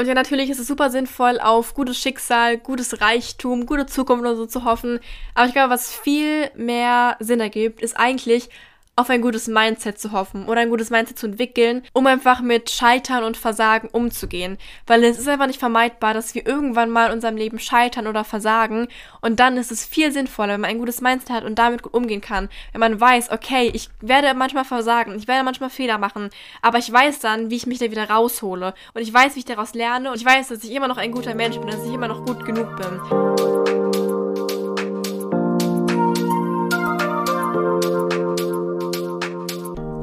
Und ja, natürlich ist es super sinnvoll, auf gutes Schicksal, gutes Reichtum, gute Zukunft oder so zu hoffen. Aber ich glaube, was viel mehr Sinn ergibt, ist eigentlich, auf ein gutes Mindset zu hoffen oder ein gutes Mindset zu entwickeln, um einfach mit Scheitern und Versagen umzugehen. Weil es ist einfach nicht vermeidbar, dass wir irgendwann mal in unserem Leben scheitern oder versagen. Und dann ist es viel sinnvoller, wenn man ein gutes Mindset hat und damit gut umgehen kann. Wenn man weiß, okay, ich werde manchmal versagen, ich werde manchmal Fehler machen, aber ich weiß dann, wie ich mich da wieder raushole. Und ich weiß, wie ich daraus lerne und ich weiß, dass ich immer noch ein guter Mensch bin, dass ich immer noch gut genug bin.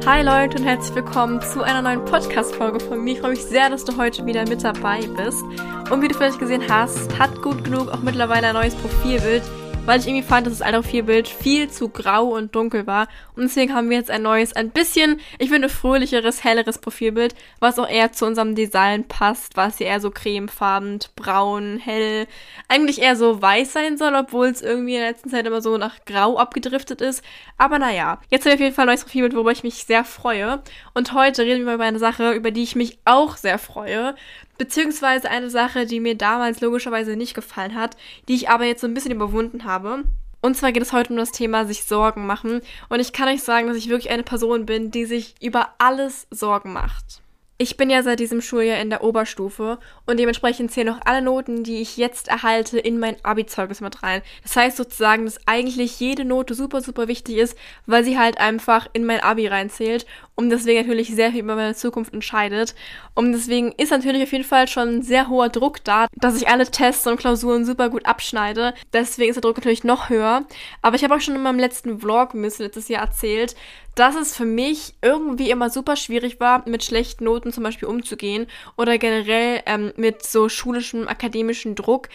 Hi Leute und herzlich willkommen zu einer neuen Podcast-Folge von mir. Ich freue mich sehr, dass du heute wieder mit dabei bist. Und wie du vielleicht gesehen hast, hat gut genug auch mittlerweile ein neues Profilbild weil ich irgendwie fand, dass das alte Profilbild viel zu grau und dunkel war. Und deswegen haben wir jetzt ein neues, ein bisschen, ich finde, fröhlicheres, helleres Profilbild, was auch eher zu unserem Design passt, was hier eher so cremefarben, braun, hell, eigentlich eher so weiß sein soll, obwohl es irgendwie in der letzten Zeit immer so nach grau abgedriftet ist. Aber naja, jetzt haben wir auf jeden Fall ein neues Profilbild, worüber ich mich sehr freue. Und heute reden wir über eine Sache, über die ich mich auch sehr freue. Beziehungsweise eine Sache, die mir damals logischerweise nicht gefallen hat, die ich aber jetzt so ein bisschen überwunden habe. Und zwar geht es heute um das Thema sich Sorgen machen. Und ich kann euch sagen, dass ich wirklich eine Person bin, die sich über alles Sorgen macht. Ich bin ja seit diesem Schuljahr in der Oberstufe und dementsprechend zählen auch alle Noten, die ich jetzt erhalte, in mein Abi-Zeugnis mit rein. Das heißt sozusagen, dass eigentlich jede Note super, super wichtig ist, weil sie halt einfach in mein Abi reinzählt und deswegen natürlich sehr viel über meine Zukunft entscheidet. Und deswegen ist natürlich auf jeden Fall schon sehr hoher Druck da, dass ich alle Tests und Klausuren super gut abschneide. Deswegen ist der Druck natürlich noch höher. Aber ich habe auch schon in meinem letzten Vlog letztes Jahr erzählt, dass es für mich irgendwie immer super schwierig war, mit schlechten Noten zum Beispiel umzugehen oder generell ähm, mit so schulischem, akademischen Druck,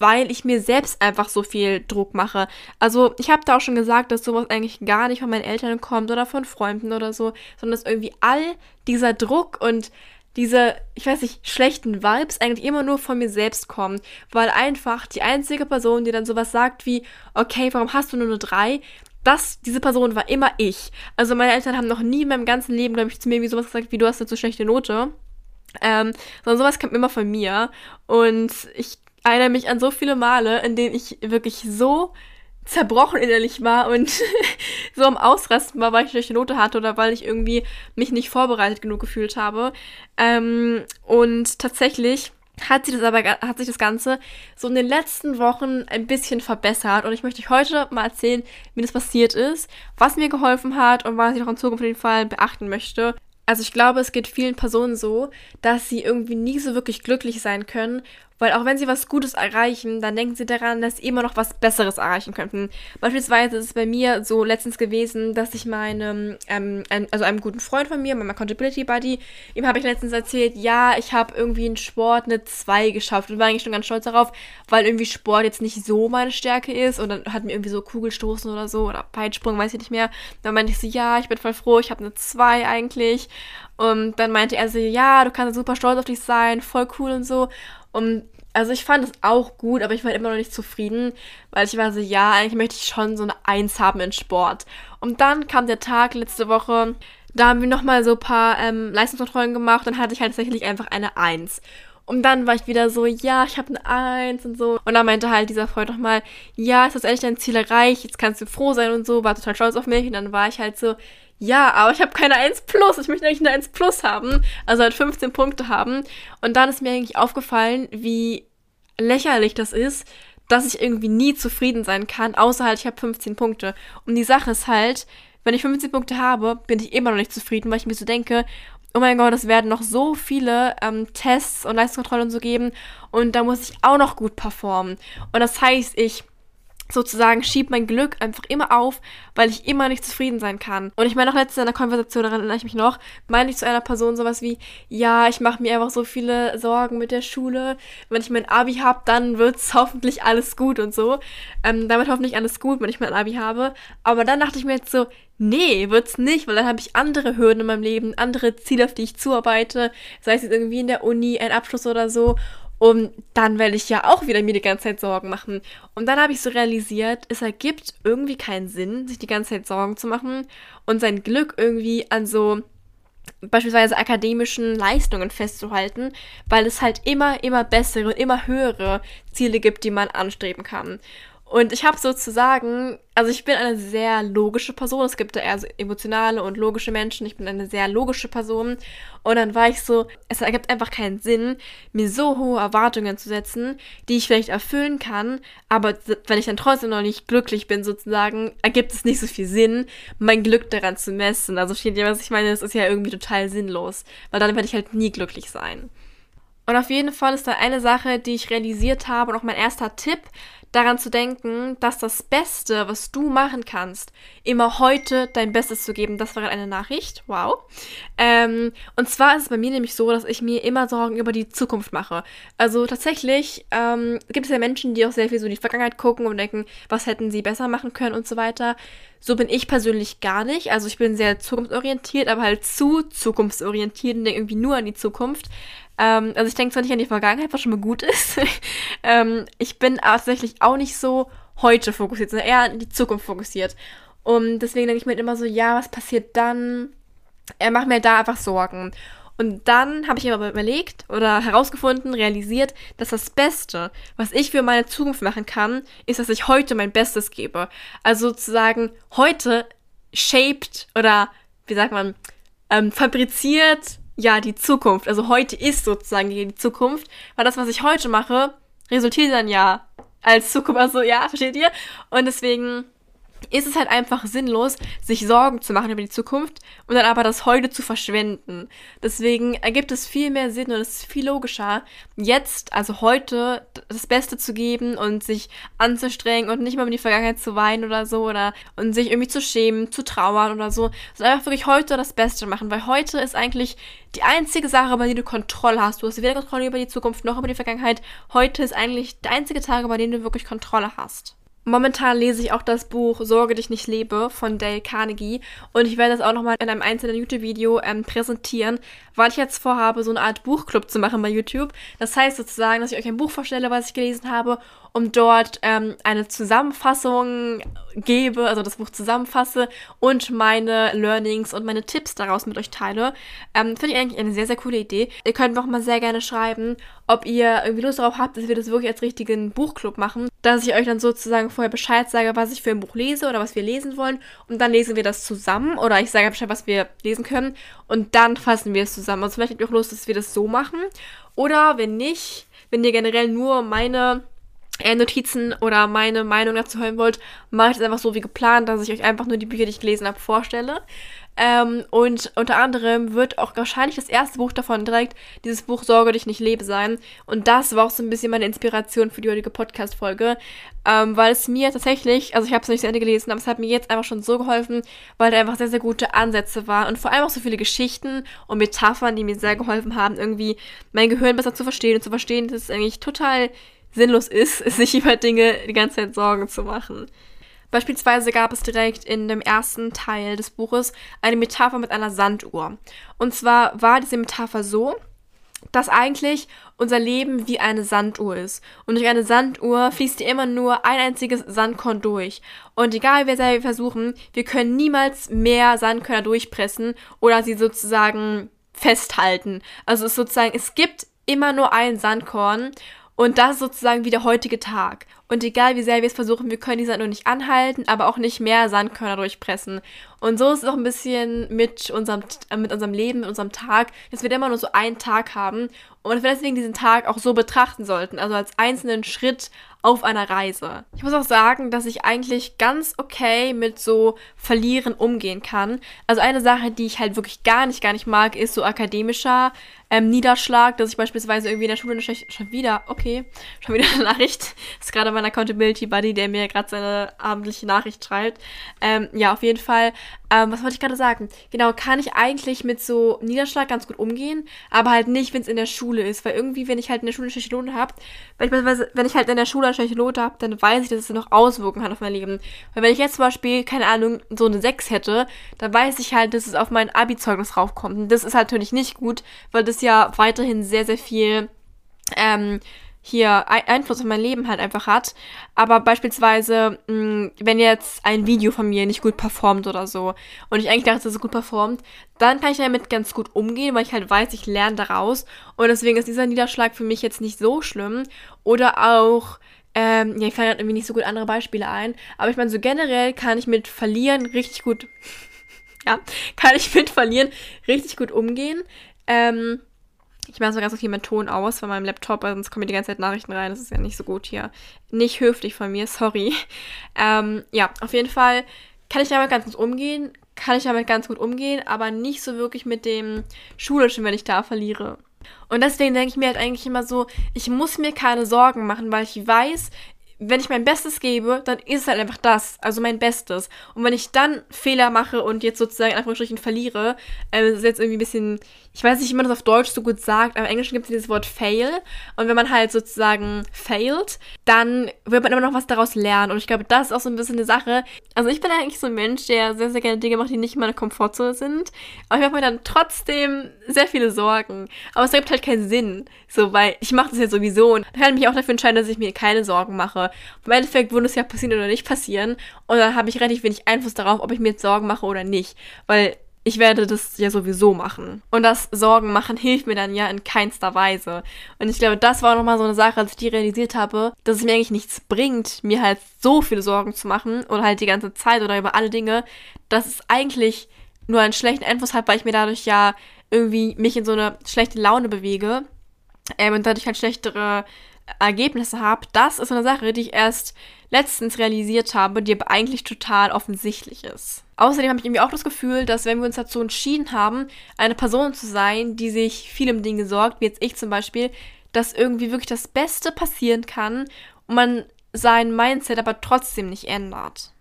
weil ich mir selbst einfach so viel Druck mache. Also ich habe da auch schon gesagt, dass sowas eigentlich gar nicht von meinen Eltern kommt oder von Freunden oder so, sondern dass irgendwie all dieser Druck und diese, ich weiß nicht, schlechten Vibes eigentlich immer nur von mir selbst kommen, weil einfach die einzige Person, die dann sowas sagt wie, okay, warum hast du nur eine 3, das, diese Person war immer ich. Also meine Eltern haben noch nie in meinem ganzen Leben, glaube ich, zu mir wie sowas gesagt, wie du hast eine zu schlechte Note. Ähm, sondern sowas kam immer von mir. Und ich erinnere mich an so viele Male, in denen ich wirklich so zerbrochen innerlich war und so am Ausrasten war, weil ich schlechte Note hatte oder weil ich irgendwie mich nicht vorbereitet genug gefühlt habe. Ähm, und tatsächlich hat sich das aber hat sich das Ganze so in den letzten Wochen ein bisschen verbessert und ich möchte euch heute mal erzählen, wie das passiert ist, was mir geholfen hat und was ich noch in Zukunft auf jeden Fall beachten möchte. Also ich glaube, es geht vielen Personen so, dass sie irgendwie nie so wirklich glücklich sein können weil auch wenn sie was Gutes erreichen, dann denken sie daran, dass sie immer noch was Besseres erreichen könnten. Beispielsweise ist es bei mir so letztens gewesen, dass ich meinem, ähm, also einem guten Freund von mir, meinem Accountability Buddy, ihm habe ich letztens erzählt, ja, ich habe irgendwie in Sport eine 2 geschafft und war eigentlich schon ganz stolz darauf, weil irgendwie Sport jetzt nicht so meine Stärke ist und dann hat mir irgendwie so Kugelstoßen oder so oder Peitsprung, weiß ich nicht mehr. Dann meinte ich so, ja, ich bin voll froh, ich habe eine 2 eigentlich. Und dann meinte er so, ja, du kannst super stolz auf dich sein, voll cool und so. Und also ich fand es auch gut, aber ich war immer noch nicht zufrieden, weil ich war so, ja, eigentlich möchte ich schon so eine Eins haben in Sport. Und dann kam der Tag letzte Woche, da haben wir nochmal so ein paar ähm, Leistungskontrollen gemacht dann hatte ich halt tatsächlich einfach eine Eins. Und dann war ich wieder so, ja, ich habe eine Eins und so. Und dann meinte halt dieser Freund nochmal, ja, ist das endlich dein Ziel erreicht, jetzt kannst du froh sein und so, war total stolz auf mich. Und dann war ich halt so, ja, aber ich habe keine 1 plus. Ich möchte eigentlich eine 1 plus haben. Also halt 15 Punkte haben. Und dann ist mir eigentlich aufgefallen, wie lächerlich das ist, dass ich irgendwie nie zufrieden sein kann, außer halt ich habe 15 Punkte. Und die Sache ist halt, wenn ich 15 Punkte habe, bin ich immer noch nicht zufrieden, weil ich mir so denke, oh mein Gott, es werden noch so viele ähm, Tests und Leistungskontrollen und so geben und da muss ich auch noch gut performen. Und das heißt, ich sozusagen schiebt mein Glück einfach immer auf, weil ich immer nicht zufrieden sein kann. Und ich meine auch letztens in einer Konversation, daran erinnere ich mich noch, meine ich zu einer Person sowas wie, ja, ich mache mir einfach so viele Sorgen mit der Schule. Wenn ich mein Abi habe, dann wird's hoffentlich alles gut und so. Ähm, damit hoffentlich alles gut, wenn ich mein Abi habe. Aber dann dachte ich mir jetzt so, nee, wird's nicht, weil dann habe ich andere Hürden in meinem Leben, andere Ziele, auf die ich zuarbeite, sei es jetzt irgendwie in der Uni, ein Abschluss oder so. Und dann werde ich ja auch wieder mir die ganze Zeit Sorgen machen. Und dann habe ich so realisiert, es ergibt irgendwie keinen Sinn, sich die ganze Zeit Sorgen zu machen und sein Glück irgendwie an so beispielsweise akademischen Leistungen festzuhalten, weil es halt immer, immer bessere und immer höhere Ziele gibt, die man anstreben kann. Und ich habe sozusagen, also ich bin eine sehr logische Person. Es gibt da eher so emotionale und logische Menschen. Ich bin eine sehr logische Person. Und dann war ich so, es ergibt einfach keinen Sinn, mir so hohe Erwartungen zu setzen, die ich vielleicht erfüllen kann. Aber wenn ich dann trotzdem noch nicht glücklich bin, sozusagen, ergibt es nicht so viel Sinn, mein Glück daran zu messen. Also steht ja, was ich meine, das ist ja irgendwie total sinnlos. Weil dann werde ich halt nie glücklich sein. Und auf jeden Fall ist da eine Sache, die ich realisiert habe und auch mein erster Tipp, daran zu denken, dass das Beste, was du machen kannst, immer heute dein Bestes zu geben. Das war eine Nachricht. Wow. Ähm, und zwar ist es bei mir nämlich so, dass ich mir immer Sorgen über die Zukunft mache. Also tatsächlich ähm, gibt es ja Menschen, die auch sehr viel so in die Vergangenheit gucken und denken, was hätten sie besser machen können und so weiter. So bin ich persönlich gar nicht. Also ich bin sehr zukunftsorientiert, aber halt zu zukunftsorientiert und denke irgendwie nur an die Zukunft. Ähm, also ich denke zwar nicht an die Vergangenheit, was schon mal gut ist. ähm, ich bin tatsächlich auch nicht so heute fokussiert, sondern eher an die Zukunft fokussiert. Und deswegen denke ich mir immer so, ja, was passiert dann? Er macht mir da einfach Sorgen. Und dann habe ich mir aber überlegt oder herausgefunden, realisiert, dass das Beste, was ich für meine Zukunft machen kann, ist, dass ich heute mein Bestes gebe. Also sozusagen heute shaped oder wie sagt man, ähm, fabriziert ja die Zukunft. Also heute ist sozusagen die Zukunft, weil das, was ich heute mache, resultiert dann ja als Zukunft. Also ja, versteht ihr? Und deswegen ist es halt einfach sinnlos, sich Sorgen zu machen über die Zukunft und dann aber das heute zu verschwenden. Deswegen ergibt es viel mehr Sinn und es ist viel logischer, jetzt, also heute, das Beste zu geben und sich anzustrengen und nicht mal in die Vergangenheit zu weinen oder so oder und sich irgendwie zu schämen, zu trauern oder so, sondern einfach wirklich heute das Beste machen, weil heute ist eigentlich die einzige Sache, über die du Kontrolle hast. Du hast weder Kontrolle über die Zukunft noch über die Vergangenheit. Heute ist eigentlich der einzige Tag, über den du wirklich Kontrolle hast. Momentan lese ich auch das Buch Sorge dich nicht lebe von Dale Carnegie und ich werde das auch nochmal in einem einzelnen YouTube-Video ähm, präsentieren, weil ich jetzt vorhabe, so eine Art Buchclub zu machen bei YouTube. Das heißt sozusagen, dass ich euch ein Buch vorstelle, was ich gelesen habe und dort ähm, eine Zusammenfassung gebe, also das Buch zusammenfasse und meine Learnings und meine Tipps daraus mit euch teile. Ähm, Finde ich eigentlich eine sehr, sehr coole Idee. Ihr könnt mir auch mal sehr gerne schreiben, ob ihr irgendwie Lust darauf habt, dass wir das wirklich als richtigen Buchclub machen, dass ich euch dann sozusagen vorher Bescheid sage, was ich für ein Buch lese oder was wir lesen wollen. Und dann lesen wir das zusammen oder ich sage Bescheid, was wir lesen können. Und dann fassen wir es zusammen. Also vielleicht habt ihr auch Lust, dass wir das so machen. Oder wenn nicht, wenn ihr generell nur meine äh, Notizen oder meine Meinung dazu hören wollt, mache ich es einfach so wie geplant, dass ich euch einfach nur die Bücher, die ich gelesen habe, vorstelle. Ähm, und unter anderem wird auch wahrscheinlich das erste Buch davon direkt dieses Buch Sorge dich nicht lebe sein. Und das war auch so ein bisschen meine Inspiration für die heutige Podcast-Folge, ähm, weil es mir tatsächlich, also ich habe es nicht zu Ende gelesen, aber es hat mir jetzt einfach schon so geholfen, weil da einfach sehr, sehr gute Ansätze waren und vor allem auch so viele Geschichten und Metaphern, die mir sehr geholfen haben, irgendwie mein Gehirn besser zu verstehen und zu verstehen, dass es eigentlich total sinnlos ist, sich über Dinge die ganze Zeit Sorgen zu machen. Beispielsweise gab es direkt in dem ersten Teil des Buches eine Metapher mit einer Sanduhr. Und zwar war diese Metapher so, dass eigentlich unser Leben wie eine Sanduhr ist. Und durch eine Sanduhr fließt immer nur ein einziges Sandkorn durch. Und egal wie sehr wir versuchen, wir können niemals mehr Sandkörner durchpressen oder sie sozusagen festhalten. Also es ist sozusagen, es gibt immer nur ein Sandkorn und das ist sozusagen wie der heutige Tag. Und egal wie sehr wir es versuchen, wir können die Sand nicht anhalten, aber auch nicht mehr Sandkörner durchpressen. Und so ist es auch ein bisschen mit unserem, äh, mit unserem Leben, mit unserem Tag, dass wir immer nur so einen Tag haben und wir deswegen diesen Tag auch so betrachten sollten, also als einzelnen Schritt auf einer Reise. Ich muss auch sagen, dass ich eigentlich ganz okay mit so Verlieren umgehen kann. Also eine Sache, die ich halt wirklich gar nicht, gar nicht mag, ist so akademischer ähm, Niederschlag, dass ich beispielsweise irgendwie in der Schule schon wieder, okay, schon wieder eine Nachricht, ist gerade mein Accountability Buddy, der mir gerade seine abendliche Nachricht schreibt. Ähm, ja, auf jeden Fall ähm, was wollte ich gerade sagen? Genau, kann ich eigentlich mit so Niederschlag ganz gut umgehen, aber halt nicht, wenn es in der Schule ist, weil irgendwie, wenn ich halt in der Schule eine schlechte Note habe, beispielsweise, wenn ich halt in der Schule eine schlechte Note habe, dann weiß ich, dass es noch Auswirkungen hat auf mein Leben. Weil wenn ich jetzt zum Beispiel, keine Ahnung, so eine 6 hätte, dann weiß ich halt, dass es auf mein Abi-Zeugnis raufkommt. Und das ist halt natürlich nicht gut, weil das ja weiterhin sehr, sehr viel, ähm, hier Einfluss auf mein Leben halt einfach hat. Aber beispielsweise, mh, mm, wenn jetzt ein Video von mir nicht gut performt oder so und ich eigentlich dachte, dass es gut performt, dann kann ich damit ganz gut umgehen, weil ich halt weiß, ich lerne daraus. Und deswegen ist dieser Niederschlag für mich jetzt nicht so schlimm. Oder auch, ähm, ja, ich fallen halt irgendwie nicht so gut andere Beispiele ein. Aber ich meine, so generell kann ich mit Verlieren richtig gut, ja, kann ich mit Verlieren richtig gut umgehen. Ähm, ich mache so ganz okay meinen Ton aus von meinem Laptop, weil sonst kommen mir die ganze Zeit Nachrichten rein. Das ist ja nicht so gut hier. Nicht höflich von mir, sorry. Ähm, ja, auf jeden Fall kann ich damit ganz gut umgehen. Kann ich damit ganz gut umgehen, aber nicht so wirklich mit dem Schulischen, wenn ich da verliere. Und deswegen denke ich mir halt eigentlich immer so, ich muss mir keine Sorgen machen, weil ich weiß, wenn ich mein Bestes gebe, dann ist es halt einfach das, also mein Bestes. Und wenn ich dann Fehler mache und jetzt sozusagen in Anführungsstrichen verliere, äh, ist jetzt irgendwie ein bisschen, ich weiß nicht, wie man das auf Deutsch so gut sagt, aber im Englischen gibt es dieses Wort fail. Und wenn man halt sozusagen failt, dann wird man immer noch was daraus lernen. Und ich glaube, das ist auch so ein bisschen eine Sache. Also ich bin eigentlich so ein Mensch, der sehr, sehr gerne Dinge macht, die nicht in meiner Komfortzone sind. Aber ich mache mir dann trotzdem sehr viele Sorgen. Aber es ergibt halt keinen Sinn. So, weil ich mache das ja sowieso. Und dann kann ich mich auch dafür entscheiden, dass ich mir keine Sorgen mache. Im Endeffekt würde es ja passieren oder nicht passieren. Und dann habe ich relativ wenig Einfluss darauf, ob ich mir jetzt Sorgen mache oder nicht. Weil ich werde das ja sowieso machen. Und das Sorgen machen hilft mir dann ja in keinster Weise. Und ich glaube, das war nochmal so eine Sache, als ich die realisiert habe, dass es mir eigentlich nichts bringt, mir halt so viele Sorgen zu machen oder halt die ganze Zeit oder über alle Dinge, dass es eigentlich nur einen schlechten Einfluss hat, weil ich mir dadurch ja irgendwie mich in so eine schlechte Laune bewege ähm, und dadurch halt schlechtere Ergebnisse habe, das ist eine Sache, die ich erst letztens realisiert habe, die aber eigentlich total offensichtlich ist. Außerdem habe ich irgendwie auch das Gefühl, dass wenn wir uns dazu entschieden haben, eine Person zu sein, die sich viel um Dinge sorgt, wie jetzt ich zum Beispiel, dass irgendwie wirklich das Beste passieren kann und man sein Mindset aber trotzdem nicht ändert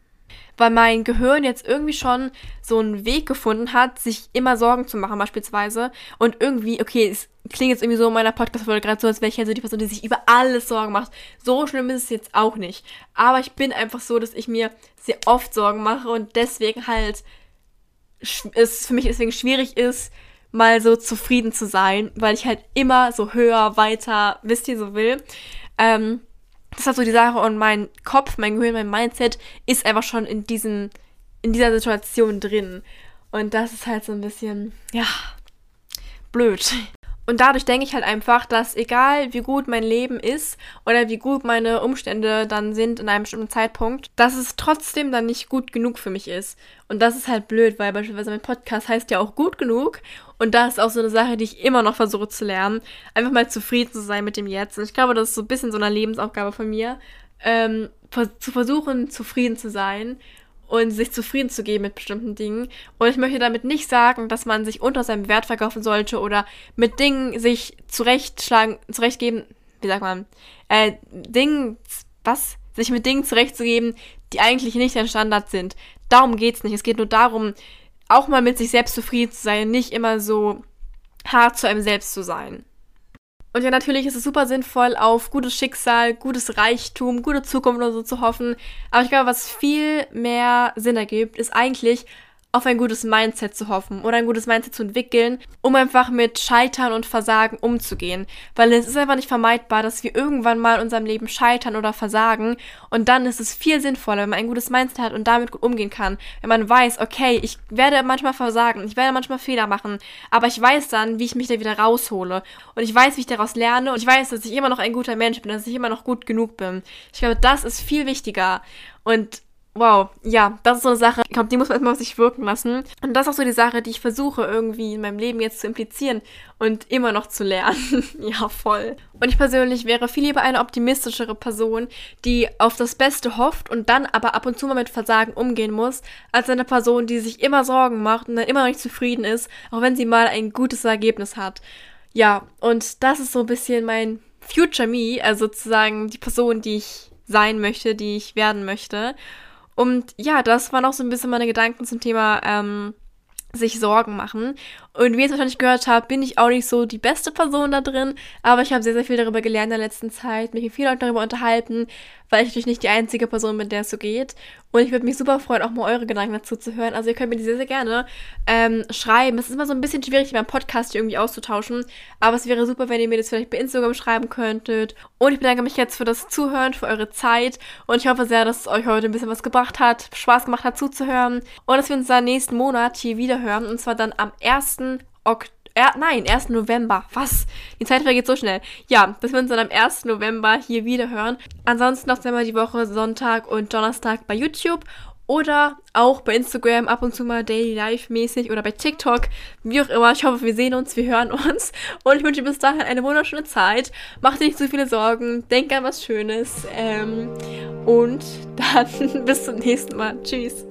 weil mein Gehirn jetzt irgendwie schon so einen Weg gefunden hat, sich immer Sorgen zu machen beispielsweise. Und irgendwie, okay, es klingt jetzt irgendwie so in meiner Podcast-Folge gerade so, als wäre ich halt so die Person, die sich über alles Sorgen macht. So schlimm ist es jetzt auch nicht. Aber ich bin einfach so, dass ich mir sehr oft Sorgen mache und deswegen halt es für mich deswegen schwierig ist, mal so zufrieden zu sein, weil ich halt immer so höher, weiter, wisst ihr, so will. Ähm, das ist halt so die Sache und mein Kopf, mein Gehirn, mein Mindset ist einfach schon in diesem, in dieser Situation drin. Und das ist halt so ein bisschen, ja, blöd. Und dadurch denke ich halt einfach, dass egal wie gut mein Leben ist oder wie gut meine Umstände dann sind in einem bestimmten Zeitpunkt, dass es trotzdem dann nicht gut genug für mich ist. Und das ist halt blöd, weil beispielsweise mein Podcast heißt ja auch gut genug. Und das ist auch so eine Sache, die ich immer noch versuche zu lernen. Einfach mal zufrieden zu sein mit dem Jetzt. Und ich glaube, das ist so ein bisschen so eine Lebensaufgabe von mir, ähm, zu versuchen, zufrieden zu sein und sich zufrieden zu geben mit bestimmten Dingen. Und ich möchte damit nicht sagen, dass man sich unter seinem Wert verkaufen sollte oder mit Dingen sich zurechtschlagen, zurechtgeben, wie sagt man, äh, Dingen, was? Sich mit Dingen zurechtzugeben, die eigentlich nicht dein Standard sind. Darum geht's nicht. Es geht nur darum, auch mal mit sich selbst zufrieden zu sein, nicht immer so hart zu einem selbst zu sein. Und ja, natürlich ist es super sinnvoll, auf gutes Schicksal, gutes Reichtum, gute Zukunft oder so zu hoffen. Aber ich glaube, was viel mehr Sinn ergibt, ist eigentlich auf ein gutes Mindset zu hoffen oder ein gutes Mindset zu entwickeln, um einfach mit Scheitern und Versagen umzugehen. Weil es ist einfach nicht vermeidbar, dass wir irgendwann mal in unserem Leben scheitern oder versagen. Und dann ist es viel sinnvoller, wenn man ein gutes Mindset hat und damit gut umgehen kann. Wenn man weiß, okay, ich werde manchmal versagen, ich werde manchmal Fehler machen, aber ich weiß dann, wie ich mich da wieder raushole. Und ich weiß, wie ich daraus lerne und ich weiß, dass ich immer noch ein guter Mensch bin, dass ich immer noch gut genug bin. Ich glaube, das ist viel wichtiger. Und Wow, ja, das ist so eine Sache, ich glaube, die muss man erstmal auf sich wirken lassen. Und das ist auch so die Sache, die ich versuche irgendwie in meinem Leben jetzt zu implizieren und immer noch zu lernen. ja, voll. Und ich persönlich wäre viel lieber eine optimistischere Person, die auf das Beste hofft und dann aber ab und zu mal mit Versagen umgehen muss, als eine Person, die sich immer Sorgen macht und dann immer noch nicht zufrieden ist, auch wenn sie mal ein gutes Ergebnis hat. Ja, und das ist so ein bisschen mein Future Me, also sozusagen die Person, die ich sein möchte, die ich werden möchte. Und ja, das waren auch so ein bisschen meine Gedanken zum Thema ähm, sich Sorgen machen. Und wie ihr es wahrscheinlich gehört habt, bin ich auch nicht so die beste Person da drin, aber ich habe sehr, sehr viel darüber gelernt in der letzten Zeit, mich mit vielen Leuten darüber unterhalten, weil ich natürlich nicht die einzige Person bin, der es so geht. Und ich würde mich super freuen, auch mal eure Gedanken dazu zu hören. Also ihr könnt mir die sehr, sehr gerne ähm, schreiben. Es ist immer so ein bisschen schwierig, beim Podcast hier irgendwie auszutauschen. Aber es wäre super, wenn ihr mir das vielleicht bei Instagram schreiben könntet. Und ich bedanke mich jetzt für das Zuhören, für eure Zeit. Und ich hoffe sehr, dass es euch heute ein bisschen was gebracht hat, Spaß gemacht hat zuzuhören. Und dass wir uns dann nächsten Monat hier wieder hören. Und zwar dann am 1. Oktober er, nein, 1. November. Was? Die Zeit vergeht so schnell. Ja, dass wir uns dann am 1. November hier wieder hören. Ansonsten noch einmal die Woche Sonntag und Donnerstag bei YouTube oder auch bei Instagram ab und zu mal Daily Life mäßig oder bei TikTok, wie auch immer. Ich hoffe, wir sehen uns, wir hören uns und ich wünsche bis dahin eine wunderschöne Zeit. Macht dir nicht zu viele Sorgen, denk an was Schönes ähm, und dann bis zum nächsten Mal. Tschüss.